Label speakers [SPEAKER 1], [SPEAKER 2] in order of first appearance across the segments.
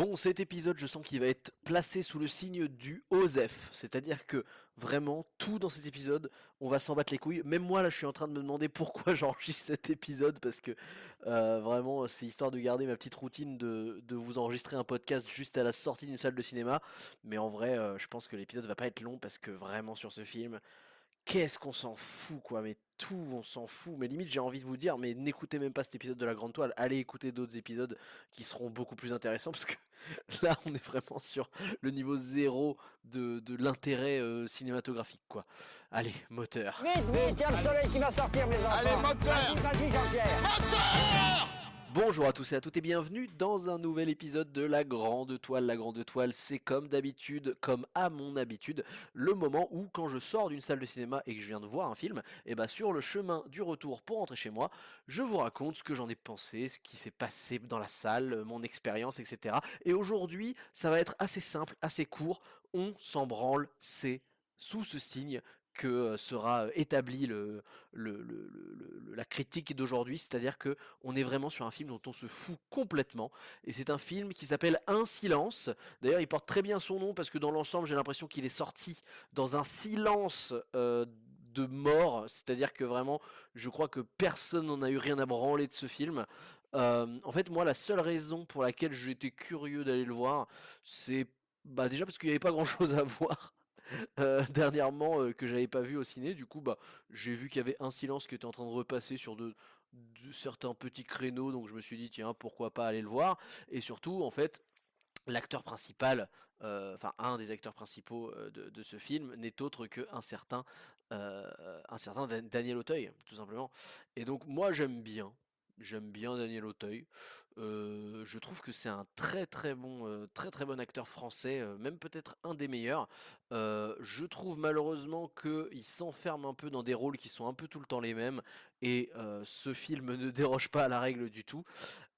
[SPEAKER 1] Bon, cet épisode, je sens qu'il va être placé sous le signe du OSEF, c'est-à-dire que vraiment tout dans cet épisode, on va s'en battre les couilles. Même moi, là, je suis en train de me demander pourquoi j'enregistre cet épisode parce que euh, vraiment, c'est histoire de garder ma petite routine de, vous enregistrer un podcast juste à la sortie d'une salle de cinéma. Mais en vrai, euh, je pense que l'épisode va pas être long parce que vraiment sur ce film, qu'est-ce qu'on s'en fout, quoi. Mais tout, on s'en fout. Mais limite, j'ai envie de vous dire, mais n'écoutez même pas cet épisode de la Grande Toile. Allez écouter d'autres épisodes qui seront beaucoup plus intéressants parce que là, on est vraiment sur le niveau zéro de, l'intérêt euh, cinématographique, quoi. Allez, moteur.
[SPEAKER 2] Vite, vite, il y a le soleil qui va sortir, mes enfants.
[SPEAKER 3] Allez, moteur
[SPEAKER 2] Vas-y, Jean-Pierre.
[SPEAKER 3] Moteur
[SPEAKER 1] Bonjour à tous et à toutes et bienvenue dans un nouvel épisode de La Grande Toile. La Grande Toile, c'est comme d'habitude, comme à mon habitude, le moment où quand je sors d'une salle de cinéma et que je viens de voir un film, et eh bah ben, sur le chemin du retour pour rentrer chez moi, je vous raconte ce que j'en ai pensé, ce qui s'est passé dans la salle, mon expérience, etc. Et aujourd'hui, ça va être assez simple, assez court, on s'en branle, c'est sous ce signe que sera établi le, la critique d'aujourd'hui, c'est-à-dire que on est vraiment sur un film dont on se fout complètement, et c'est un film qui s'appelle Un silence. D'ailleurs, il porte très bien son nom parce que dans l'ensemble, j'ai l'impression qu'il est sorti dans un silence de mort, c'est-à-dire que vraiment, je crois que personne n'en a eu rien à branler de ce film. en fait, moi, la seule raison pour laquelle j'étais curieux d'aller le voir, c'est bah déjà parce qu'il n'y avait pas grand-chose à voir. Euh, dernièrement euh, que j'avais pas vu au ciné. Du coup, bah, j'ai vu qu'il y avait un silence qui était en train de repasser sur de, certains petits créneaux, donc je me suis dit tiens pourquoi pas aller le voir. Et surtout, en fait, l'acteur principal, euh, enfin un des acteurs principaux de, ce film n'est autre qu'un certain, un certain Daniel Auteuil, tout simplement. Et donc moi j'aime bien, j'aime bien Daniel Auteuil je trouve que c'est un très très bon, très très bon acteur français, même peut-être un des meilleurs. je trouve malheureusement qu'il s'enferme un peu dans des rôles qui sont un peu tout le temps les mêmes, et ce film ne déroge pas à la règle du tout.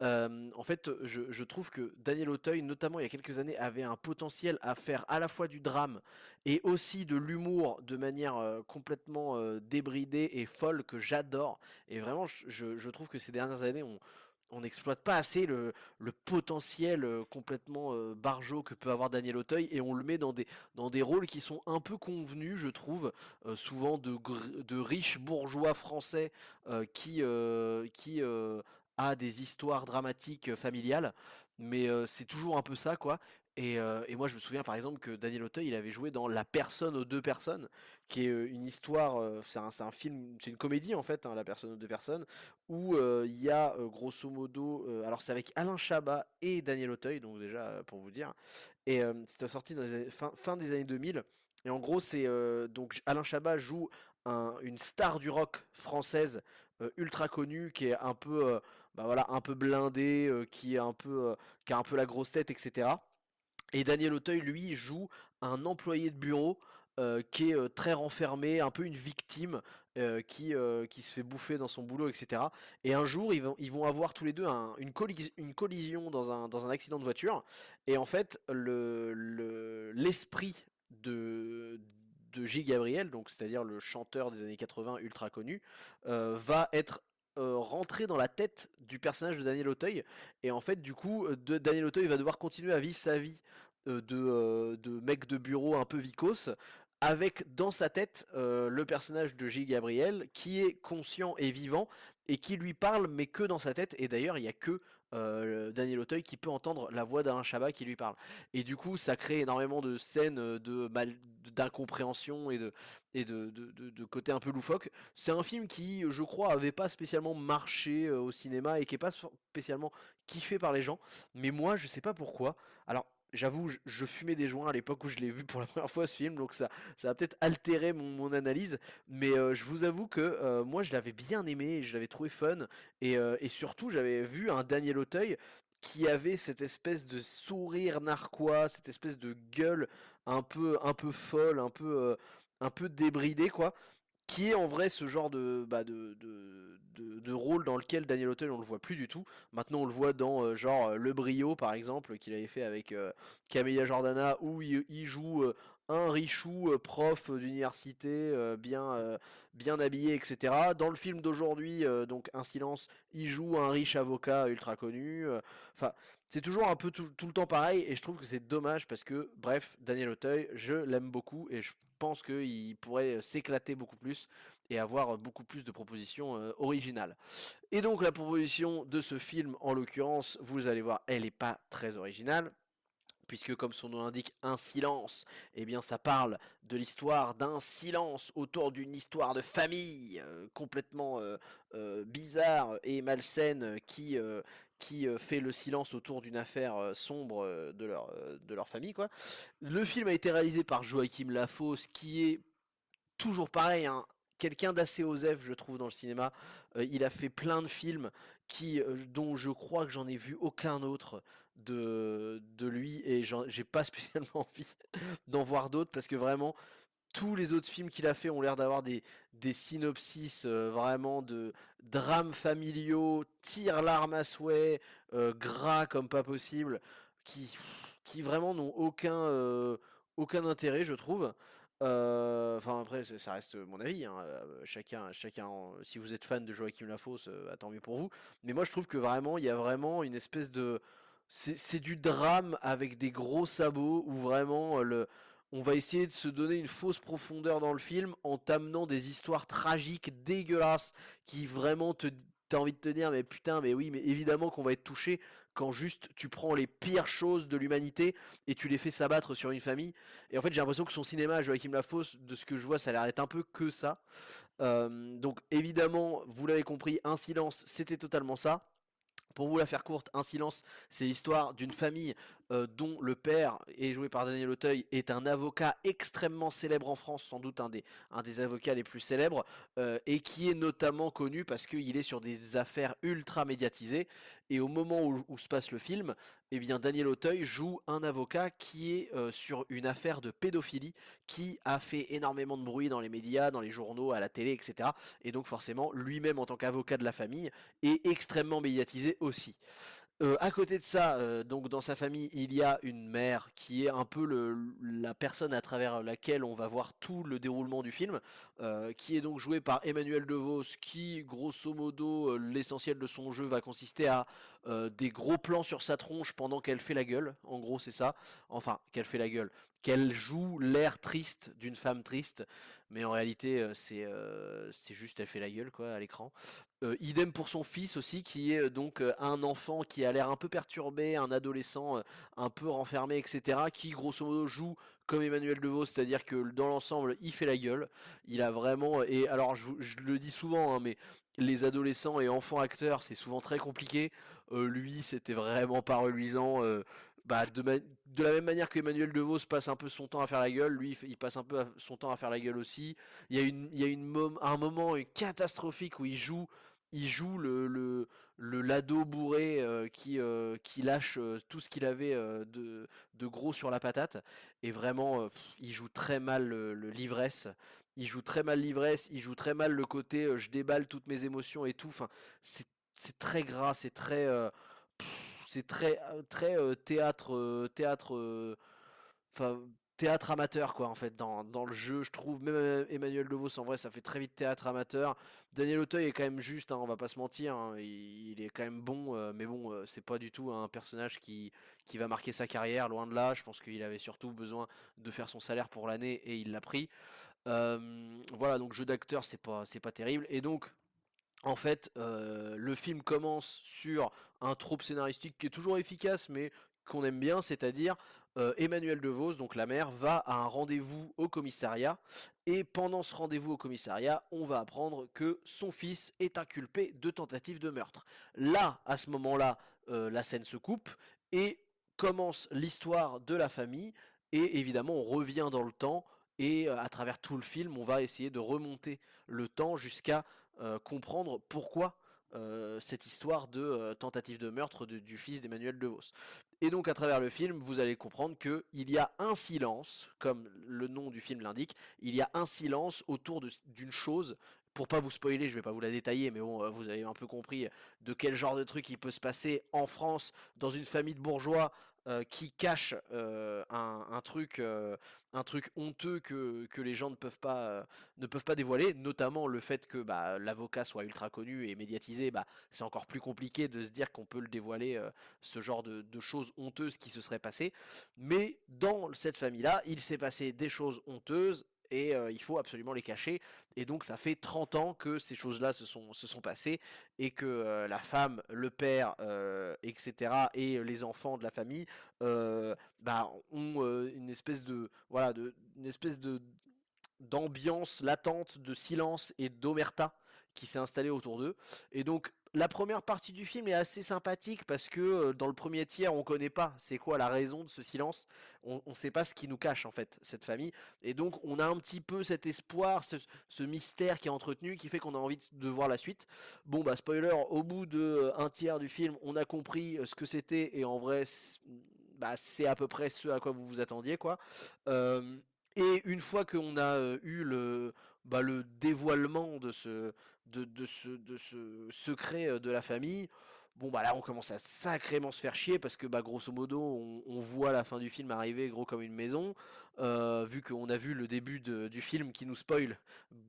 [SPEAKER 1] en fait, je, trouve que Daniel Auteuil, notamment il y a quelques années, avait un potentiel à faire à la fois du drame et aussi de l'humour de manière complètement débridée et folle que j'adore. Et vraiment, je, trouve que ces dernières années, on, on n'exploite pas assez le, potentiel euh, complètement euh, que peut avoir Daniel Auteuil et on le met dans des, dans des rôles qui sont un peu convenus, je trouve, euh, souvent de, de riches bourgeois français qui, qui a des histoires dramatiques familiales, mais c'est toujours un peu ça, quoi. Et, moi, je me souviens par exemple que Daniel Auteuil, il avait joué dans La personne aux deux personnes, qui est une histoire, c'est un, film, c'est une comédie en fait, hein, La personne aux deux personnes, où il y a grosso modo, alors c'est avec Alain Chabat et Daniel Auteuil, donc déjà pour vous dire, et c'était sorti fin, des années 2000. Et en gros, c'est donc Alain Chabat joue une star du rock française ultra connue, qui est un peu, bah voilà, un peu blindée, qui est un peu, qui a un peu la grosse tête, etc. Et Daniel Auteuil, lui, joue un employé de bureau euh, qui est euh, très renfermé, un peu une victime euh, qui, qui se fait bouffer dans son boulot, etc. Et un jour, ils vont, ils vont avoir tous les deux une, collision dans un, dans un accident de voiture. Et en fait, l'esprit le, de, de Gilles Gabriel, donc c'est-à-dire le chanteur des années 80 ultra connu, va être rentré dans la tête du personnage de Daniel Auteuil et en fait du coup Daniel Auteuil va devoir continuer à vivre sa vie de, de mec de bureau un peu vicose avec dans sa tête le personnage de Gilles Gabriel qui est conscient et vivant et qui lui parle mais que dans sa tête. Et d'ailleurs il n'y a que Daniel Auteuil qui peut entendre la voix d'Alain Chabat qui lui parle. Et du coup ça crée énormément de scènes de mal d'incompréhension et de et de, de, côté un peu loufoque. C'est un film qui je crois avait pas spécialement marché au cinéma et qui est pas spécialement kiffé par les gens. Mais moi je sais pas pourquoi. Alors j'avoue, je, fumais des joints à l'époque où je l'ai vu pour la première fois ce film, donc ça, a peut-être altéré mon, analyse, mais euh, je vous avoue que euh, moi je l'avais bien aimé, je l'avais trouvé fun, et, euh, et surtout j'avais vu un Daniel Auteuil qui avait cette espèce de sourire narquois, cette espèce de gueule un peu, un peu folle, un peu, un peu débridée quoi, qui est en vrai ce genre de, bah de, rôle dans lequel Daniel Auteuil on le voit plus du tout. Maintenant on le voit dans euh, genre Le Brio par exemple qu'il avait fait avec euh, Camilla Jordana où il, joue euh, un richou prof d'université, bien, bien habillé, etc. Dans le film d'aujourd'hui, donc Un silence, il joue un riche avocat ultra connu. Enfin, c'est toujours un peu tout, le temps pareil, et je trouve que c'est dommage parce que, bref, Daniel Auteuil, je l'aime beaucoup, et je pense qu'il pourrait s'éclater beaucoup plus et avoir beaucoup plus de propositions originales. Et donc la proposition de ce film, en l'occurrence, vous allez voir, elle n'est pas très originale puisque comme son nom l'indique, un silence, eh bien ça parle de l'histoire d'un silence autour d'une histoire de famille euh, complètement euh, euh, bizarre et malsaine qui, qui fait le silence autour d'une affaire sombre de, leur, de leur famille. Quoi. Le film a été réalisé par Joachim Lafosse, qui est toujours pareil, hein, quelqu'un d'assez osef, je trouve, dans le cinéma. il a fait plein de films qui, dont je crois que j'en ai vu aucun autre de, de lui et j'ai pas spécialement envie d'en voir d'autres parce que vraiment tous les autres films qu'il a fait ont l'air d'avoir des, des synopsis euh, vraiment de drames familiaux, tir l'arme à souhait, euh, gras comme pas possible, qui, qui vraiment n'ont aucun, euh, aucun intérêt, je trouve. Enfin après ça reste mon avis, hein, chacun, chacun. Si vous êtes fan de Joachim Lafosse, tant mieux pour vous. Mais moi je trouve que vraiment il y a vraiment une espèce de c'est du drame avec des gros sabots où vraiment euh, on va essayer de se donner une fausse profondeur dans le film en t'amenant des histoires tragiques, dégueulasses, qui vraiment te t'as envie de te dire mais putain mais oui mais évidemment qu'on va être touché quand juste tu prends les pires choses de l'humanité et tu les fais s'abattre sur une famille. Et en fait j'ai l'impression que son cinéma Joachim Lafosse de ce que je vois ça a l'air d'être un peu que ça. Euh, donc évidemment vous l'avez compris un silence c'était totalement ça pour vous la faire courte, Un silence, c'est l'histoire d'une famille euh, dont le père, est joué par Daniel Auteuil, est un avocat extrêmement célèbre en France, sans doute un des, avocats les plus célèbres, euh, et qui est notamment connu parce qu'il est sur des affaires ultra médiatisées. Et au moment où, se passe le film, eh bien Daniel Auteuil joue un avocat qui est euh, sur une affaire de pédophilie qui a fait énormément de bruit dans les médias, dans les journaux, à la télé, etc. Et donc forcément, lui-même en tant qu'avocat de la famille est extrêmement médiatisé aussi. Euh, à côté de ça, euh, donc dans sa famille, il y a une mère qui est un peu la personne à travers laquelle on va voir tout le déroulement du film, euh, qui est donc jouée par Emmanuel DeVos, qui, grosso modo, l'essentiel de son jeu va consister à des gros plans sur sa tronche pendant qu'elle fait la gueule. En gros, c'est ça. Enfin, qu'elle fait la gueule. Qu'elle joue l'air triste d'une femme triste, mais en réalité, c'est juste elle fait la gueule quoi à l'écran. Euh, idem pour son fils aussi, qui est euh, donc euh, un enfant qui a l'air un peu perturbé, un adolescent un peu renfermé, etc., qui grosso modo joue comme Emmanuel Devos, c'est-à-dire que dans l'ensemble, il fait la gueule. Il a vraiment, et alors je, le dis souvent, hein, mais les adolescents et enfants acteurs, c'est souvent très compliqué. lui, c'était vraiment pas reluisant. Bah, de, la même manière que Emmanuel Devos passe un peu son temps à faire la gueule, lui il passe un peu son temps à faire la gueule aussi. Il y a, un moment catastrophique où il joue il joue le, le, le lado bourré euh, qui, euh, qui lâche euh, tout ce qu'il avait de, de, gros sur la patate. Et vraiment, il joue très mal l'ivresse. Il joue très mal l'ivresse, il joue très mal le côté je déballe toutes mes émotions et tout. Enfin, c'est très gras, c'est très. c'est très, très théâtre. théâtre théâtre amateur quoi en fait dans, le jeu je trouve. Même euh, Emmanuel Devos en vrai ça fait très vite théâtre amateur. Daniel Auteuil est quand même juste hein, on va pas se mentir hein, il, est quand même bon euh, mais bon euh, c'est pas du tout un personnage qui, qui va marquer sa carrière loin de là. Je pense qu'il avait surtout besoin de faire son salaire pour l'année et il l'a pris. Voilà donc jeu d'acteur c'est pas c'est pas terrible. Et donc en fait, le film commence sur un trope scénaristique qui est toujours efficace, mais qu'on aime bien, c'est-à-dire euh, Emmanuel DeVos, donc la mère, va à un rendez-vous au commissariat. Et pendant ce rendez-vous au commissariat, on va apprendre que son fils est inculpé de tentative de meurtre. Là, à ce moment-là, euh, la scène se coupe et commence l'histoire de la famille. Et évidemment, on revient dans le temps. Et euh, à travers tout le film, on va essayer de remonter le temps jusqu'à comprendre pourquoi cette histoire de tentative de meurtre du fils d'Emmanuel DeVos. Et donc à travers le film, vous allez comprendre qu'il y a un silence, comme le nom du film l'indique, il y a un silence autour d'une chose. Pour pas vous spoiler, je vais pas vous la détailler, mais bon, vous avez un peu compris de quel genre de truc il peut se passer en France, dans une famille de bourgeois, euh, qui cache euh, un, truc, euh, un truc honteux que, que les gens ne peuvent pas, ne peuvent pas dévoiler, notamment le fait que bah, l'avocat soit ultra connu et médiatisé, bah, c'est encore plus compliqué de se dire qu'on peut le dévoiler, ce genre de choses honteuses qui se seraient passées. Mais dans cette famille-là, il s'est passé des choses honteuses et euh, il faut absolument les cacher. Et donc ça fait 30 ans que ces choses-là se sont, se sont passées et que euh, la femme, le père, euh, etc. et les enfants de la famille euh, bah, ont euh, une espèce de voilà de une espèce de d'ambiance latente, de silence et d'omerta qui s'est installée autour d'eux. Et donc la première partie du film est assez sympathique parce que euh, dans le premier tiers, on connaît pas c'est quoi la raison de ce silence. On, on sait pas ce qui nous cache en fait cette famille. Et donc on a un petit peu cet espoir, ce, mystère qui est entretenu, qui fait qu'on a envie de, voir la suite. Bon bah spoiler, au bout de euh, un tiers du film, on a compris euh, ce que c'était et en vrai, bah, c'est à peu près ce à quoi vous vous attendiez quoi. Et une fois qu'on a eu le, bah, le dévoilement de ce, de, ce, secret euh, de la famille, bon bah là on commence à sacrément se faire chier parce que bah grosso modo on, voit la fin du film arriver gros comme une maison, euh, vu qu'on a vu le début du film qui nous spoil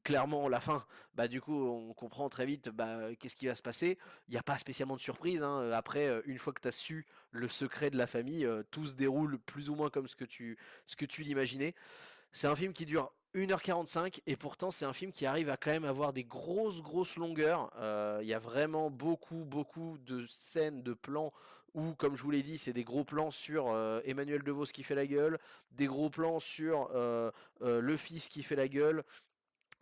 [SPEAKER 1] clairement la fin, bah du coup on comprend très vite bah, qu'est-ce qui va se passer. Il n'y a pas spécialement de surprise, hein. Après, euh, une fois que tu as su le secret de la famille, tout se déroule plus ou moins comme ce que tu, ce que tu l'imaginais. C'est un film qui dure 1h45 et pourtant c'est un film qui arrive à quand même avoir des grosses grosses longueurs. Euh, Il y a vraiment beaucoup beaucoup de scènes, de plans où, comme je vous l'ai dit, c'est des gros plans sur euh, Emmanuel DeVos qui fait la gueule, des gros plans sur euh, euh, le fils qui fait la gueule,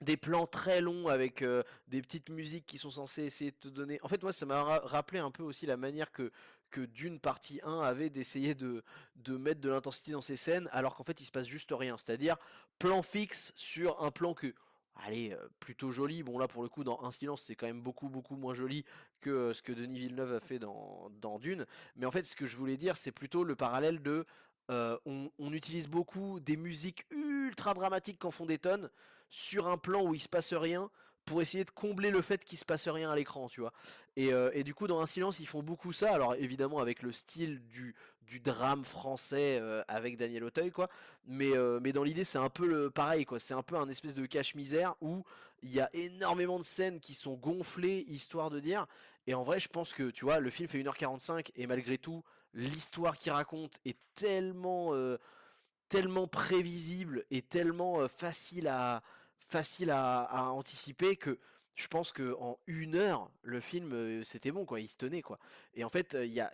[SPEAKER 1] des plans très longs avec des petites musiques qui sont censées essayer de te donner. En fait, moi, ça m'a ra- rappelé un peu aussi la manière que, que Dune partie 1 avait d'essayer de, de mettre de l'intensité dans ses scènes, alors qu'en fait, il se passe juste rien. C'est-à-dire, plan fixe sur un plan que. Allez, euh, plutôt joli. Bon, là, pour le coup, dans Un silence, c'est quand même beaucoup, beaucoup moins joli que euh, ce que Denis Villeneuve a fait dans, dans Dune. Mais en fait, ce que je voulais dire, c'est plutôt le parallèle de. euh, on, utilise beaucoup des musiques ultra dramatiques qu'en font des tonnes sur un plan où il se passe rien pour essayer de combler le fait qu'il se passe rien à l'écran, tu vois. Et, euh, et du coup, dans Un silence, ils font beaucoup ça. Alors évidemment avec le style du, du drame français euh, avec Daniel Auteuil, quoi. Mais, euh, mais dans l'idée, c'est un peu le pareil, quoi. C'est un peu un espèce de cache-misère où il y a énormément de scènes qui sont gonflées, histoire de dire. Et en vrai, je pense que, tu vois, le film fait 1h45 et malgré tout, l'histoire qu'il raconte est tellement... tellement prévisible et tellement facile à facile à, anticiper que je pense que en une heure le film euh, c'était bon quoi il se tenait quoi. Et en fait euh, il y a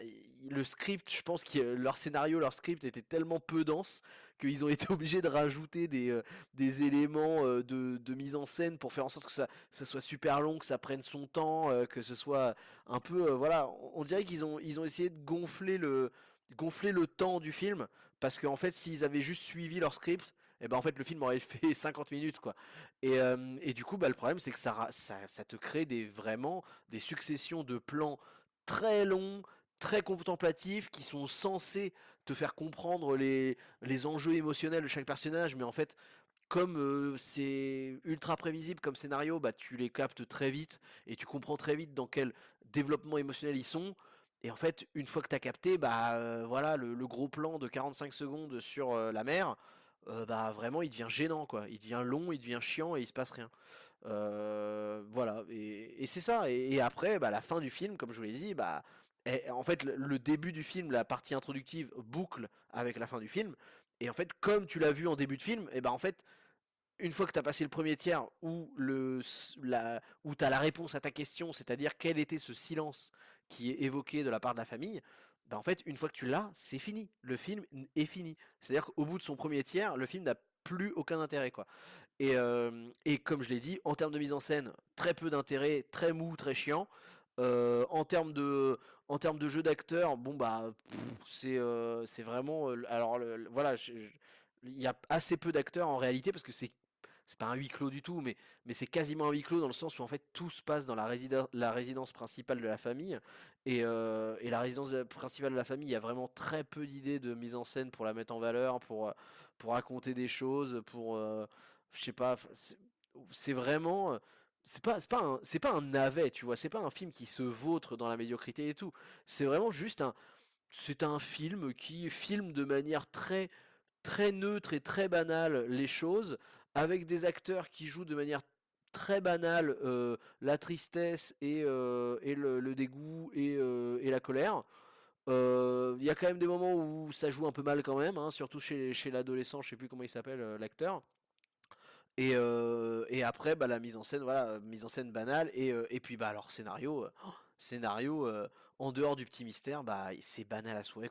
[SPEAKER 1] le script je pense que leur scénario leur script était tellement peu dense qu'ils ont été obligés de rajouter des, euh, des éléments de, de mise en scène pour faire en sorte que ça, soit super long que ça prenne son temps que ce soit un peu voilà. On dirait qu'ils ont ils ont essayé de gonfler le gonfler le temps du film parce qu'en fait, s'ils avaient juste suivi leur script, et ben en fait le film aurait fait 50 minutes quoi. Et, euh, et du coup, bah, le problème c'est que ça, ça, te crée des vraiment des successions de plans très longs, très contemplatifs, qui sont censés te faire comprendre les, les enjeux émotionnels de chaque personnage, mais en fait, comme euh, c'est ultra prévisible comme scénario, bah tu les captes très vite et tu comprends très vite dans quel développement émotionnel ils sont. Et en fait, une fois que t'as capté, bah euh, voilà, le, gros plan de 45 secondes sur la mer, euh, bah vraiment il devient gênant quoi. Il devient long, il devient chiant et il se passe rien. Euh, voilà, et, c'est ça. Et, après, bah, la fin du film, comme je vous l'ai dit, bah eh, en fait le, début du film, la partie introductive boucle avec la fin du film. Et en fait, comme tu l'as vu en début de film, et bah en fait une fois que tu as passé le premier tiers où, le, la, où tu as la réponse à ta question, c'est-à-dire quel était ce silence qui est évoqué de la part de la famille, bah en fait, une fois que tu l'as, c'est fini. Le film est fini. C'est-à-dire qu'au bout de son premier tiers, le film n'a plus aucun intérêt, quoi. Et, et comme je l'ai dit, en termes de mise en scène, très peu d'intérêt, très mou, très chiant. En termes de, en termes de jeu d'acteur, bon bah c'est vraiment alors voilà, il y a assez peu d'acteurs en réalité parce que c'est c'est pas un huis clos du tout, mais, mais c'est quasiment un huis clos dans le sens où en fait tout se passe dans la, résidence principale de la famille. Et, euh, et la résidence de- principale de la famille, il y a vraiment très peu d'idées de mise en scène pour la mettre en valeur, pour, euh, pour raconter des choses, pour. euh, je sais pas, c'est vraiment. C'est pas, pas un, pas un navet, tu vois, c'est pas un film qui se vautre dans la médiocrité et tout. C'est vraiment juste un, c'est un film qui filme de manière très très neutre et très banale les choses, avec des acteurs qui jouent de manière très banale euh, la tristesse et, euh, le, dégoût et, euh, la colère. Il y a quand même des moments où ça joue un peu mal quand même, hein, surtout chez, l'adolescent, je sais plus comment il s'appelle l'acteur. Et, après, bah, la mise en scène, mise en scène banale. Et, puis, bah, alors, scénario, scénario en dehors du petit mystère, bah, c'est banal à souhait.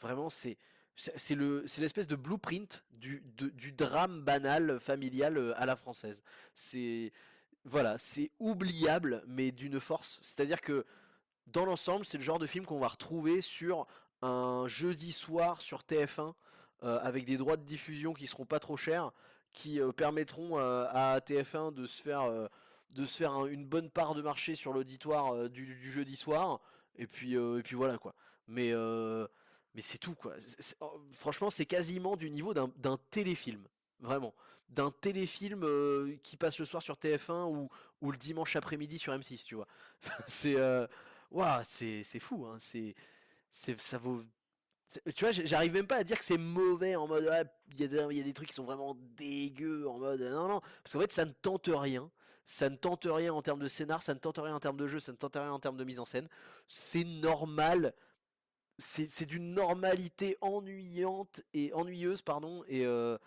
[SPEAKER 1] Vraiment, c'est c'est le c'est l'espèce de blueprint du, drame banal familial à la française. C'est voilà, c'est oubliable mais d'une force. C'est-à-dire que dans l'ensemble, c'est le genre de film qu'on va retrouver sur un jeudi soir sur TF1 avec des droits de diffusion qui seront pas trop chers, qui permettront à TF1 de se faire de se faire une bonne part de marché sur l'auditoire du, jeudi soir. Et puis et puis voilà quoi. Mais mais c'est tout quoi. Oh, franchement, c'est quasiment du niveau d'un téléfilm, vraiment, d'un téléfilm euh, qui passe le soir sur TF1 ou, ou le dimanche après-midi sur M6, tu vois. c'est euh, c'est fou, hein. C'est ça vaut. Tu vois, j'arrive même pas à dire que c'est mauvais en mode il y, y, a des trucs qui sont vraiment dégueux en mode non non parce qu'en fait ça ne tente rien ça ne tente rien en termes de scénar, ça ne tente rien en termes de jeu, ça ne tente rien en termes de mise en scène. C'est normal c'est d'une normalité ennuyante et ennuyeuse pardon et euh,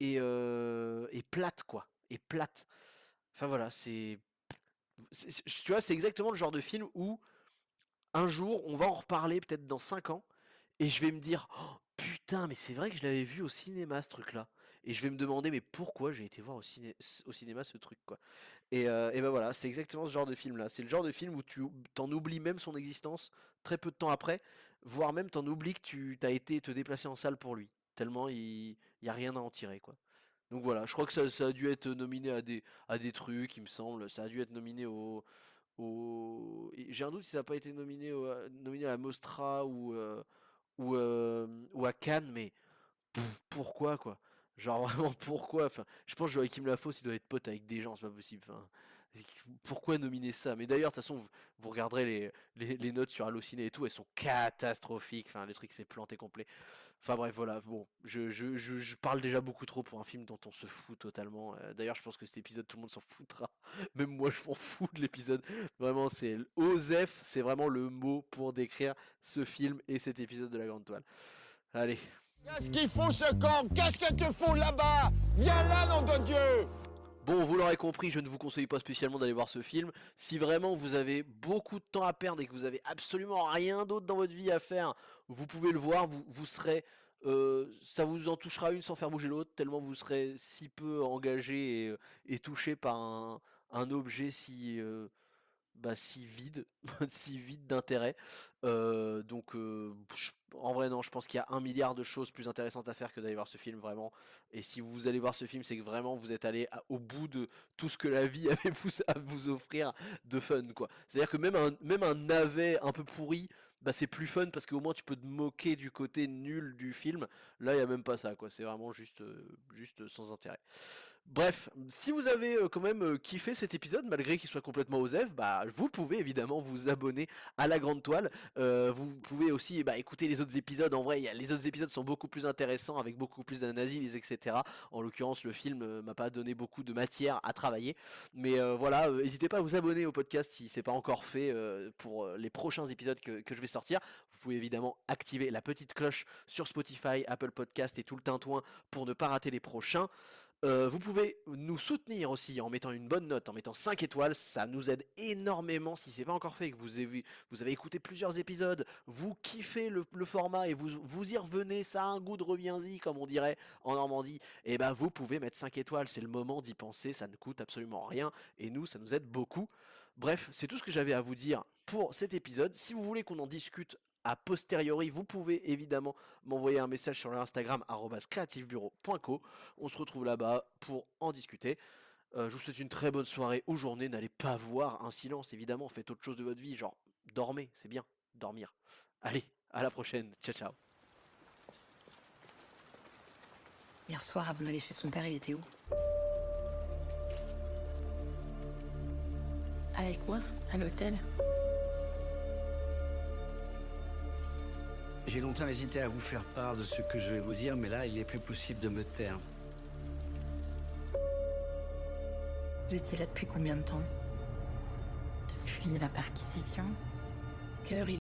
[SPEAKER 1] et, euh, et plate quoi et plate. Enfin voilà c'est tu vois c'est exactement le genre de film où un jour on va en reparler peut-être dans 5 ans et je vais me dire oh, putain mais c'est vrai que je l'avais vu au cinéma ce truc là et je vais me demander mais pourquoi j'ai été voir au, au cinéma ce truc quoi? Et, euh, et ben voilà c'est exactement ce genre de film là c'est le genre de film où tu t'en oublies même son existence très peu de temps après voire même t'en oublies que tu as été te déplacer en salle pour lui, tellement il n'y a rien à en tirer quoi. Donc voilà, je crois que ça, a dû être nominé à des, à des trucs, il me semble, ça a dû être nominé au... au... J'ai un doute si ça n'a pas été nominé, nominé à la Mostra ou, euh, ou, euh, ou à Cannes, mais pourquoi quoi? Genre vraiment pourquoi? Enfin, Je pense que Joachim Lafosse il doit être pote avec des gens, c'est pas possible. Pourquoi nominer ça? Mais d'ailleurs, de toute façon, vous, regarderez les, notes sur Allociné et tout, elles sont catastrophiques. Enfin, le truc s'est planté complet. Enfin bref, voilà. Bon, je, je, je, parle déjà beaucoup trop pour un film dont on se fout totalement. Euh, d'ailleurs, je pense que cet épisode, tout le monde s'en foutra. Même moi, je m'en fous de l'épisode. Vraiment, c'est OZEF, c'est vraiment le mot pour décrire ce film et cet épisode de la Grande Toile. Allez.
[SPEAKER 2] Qu'est-ce qu'il fout ce camp Qu'est-ce que tu fous là-bas? Viens là, nom de Dieu
[SPEAKER 1] Bon, vous l'aurez compris, je ne vous conseille pas spécialement d'aller voir ce film. Si vraiment vous avez beaucoup de temps à perdre et que vous avez absolument rien d'autre dans votre vie à faire, vous pouvez le voir, vous, serez... Euh, ça vous en touchera une sans faire bouger l'autre, tellement vous serez si peu engagé et, et touché par un, objet si... Euh, bah, si vide, si vide d'intérêt. Euh, donc, euh, en vrai, non, je pense qu'il y a un milliard de choses plus intéressantes à faire que d'aller voir ce film, vraiment. Et si vous allez voir ce film, c'est que vraiment vous êtes allé au bout de tout ce que la vie avait à vous offrir de fun, quoi. C'est-à-dire que même un, même un navet un peu pourri, bah, c'est plus fun parce qu'au moins tu peux te moquer du côté nul du film. Là, il n'y a même pas ça, quoi. C'est vraiment juste, euh, juste sans intérêt. Bref, si vous avez euh, quand même euh, kiffé cet épisode, malgré qu'il soit complètement osef, bah vous pouvez évidemment vous abonner à la Grande Toile. Euh, vous pouvez aussi bah, écouter les autres épisodes. En vrai, les autres épisodes sont beaucoup plus intéressants, avec beaucoup plus d'analyses, etc. En l'occurrence, le film m'a pas donné beaucoup de matière à travailler. Mais voilà, n'hésitez pas à vous abonner au podcast si c'est pas encore fait pour les prochains épisodes que, que je vais sortir. Vous pouvez évidemment activer la petite cloche sur Spotify, Apple Podcast et tout le tintouin pour ne pas rater les prochains. Euh, vous pouvez nous soutenir aussi en mettant une bonne note, en mettant 5 étoiles, ça nous aide énormément si c'est pas encore fait, que vous avez, écouté plusieurs épisodes, vous kiffez le, format et vous, vous y revenez, ça a un goût de reviens-y comme on dirait en Normandie, et eh ben vous pouvez mettre 5 étoiles, c'est le moment d'y penser, ça ne coûte absolument rien et nous ça nous aide beaucoup. Bref, c'est tout ce que j'avais à vous dire pour cet épisode. Si vous voulez qu'on en discute a posteriori, vous pouvez évidemment m'envoyer un message sur l'Instagram creativebureau.co. On se retrouve là-bas pour en discuter. Euh, je vous souhaite une très bonne soirée ou journée. N'allez pas voir un silence, évidemment. Faites autre chose de votre vie, genre dormez, c'est bien, dormir. Allez, à la prochaine. Ciao, ciao.
[SPEAKER 3] Hier soir, avant d'aller chez son père, il était où? Avec moi, à l'hôtel.
[SPEAKER 4] J'ai longtemps hésité à vous faire part de ce que je vais vous dire, mais là, il est plus possible de me taire.
[SPEAKER 3] Vous étiez là depuis combien de temps? Depuis la perquisition? Quelle heure il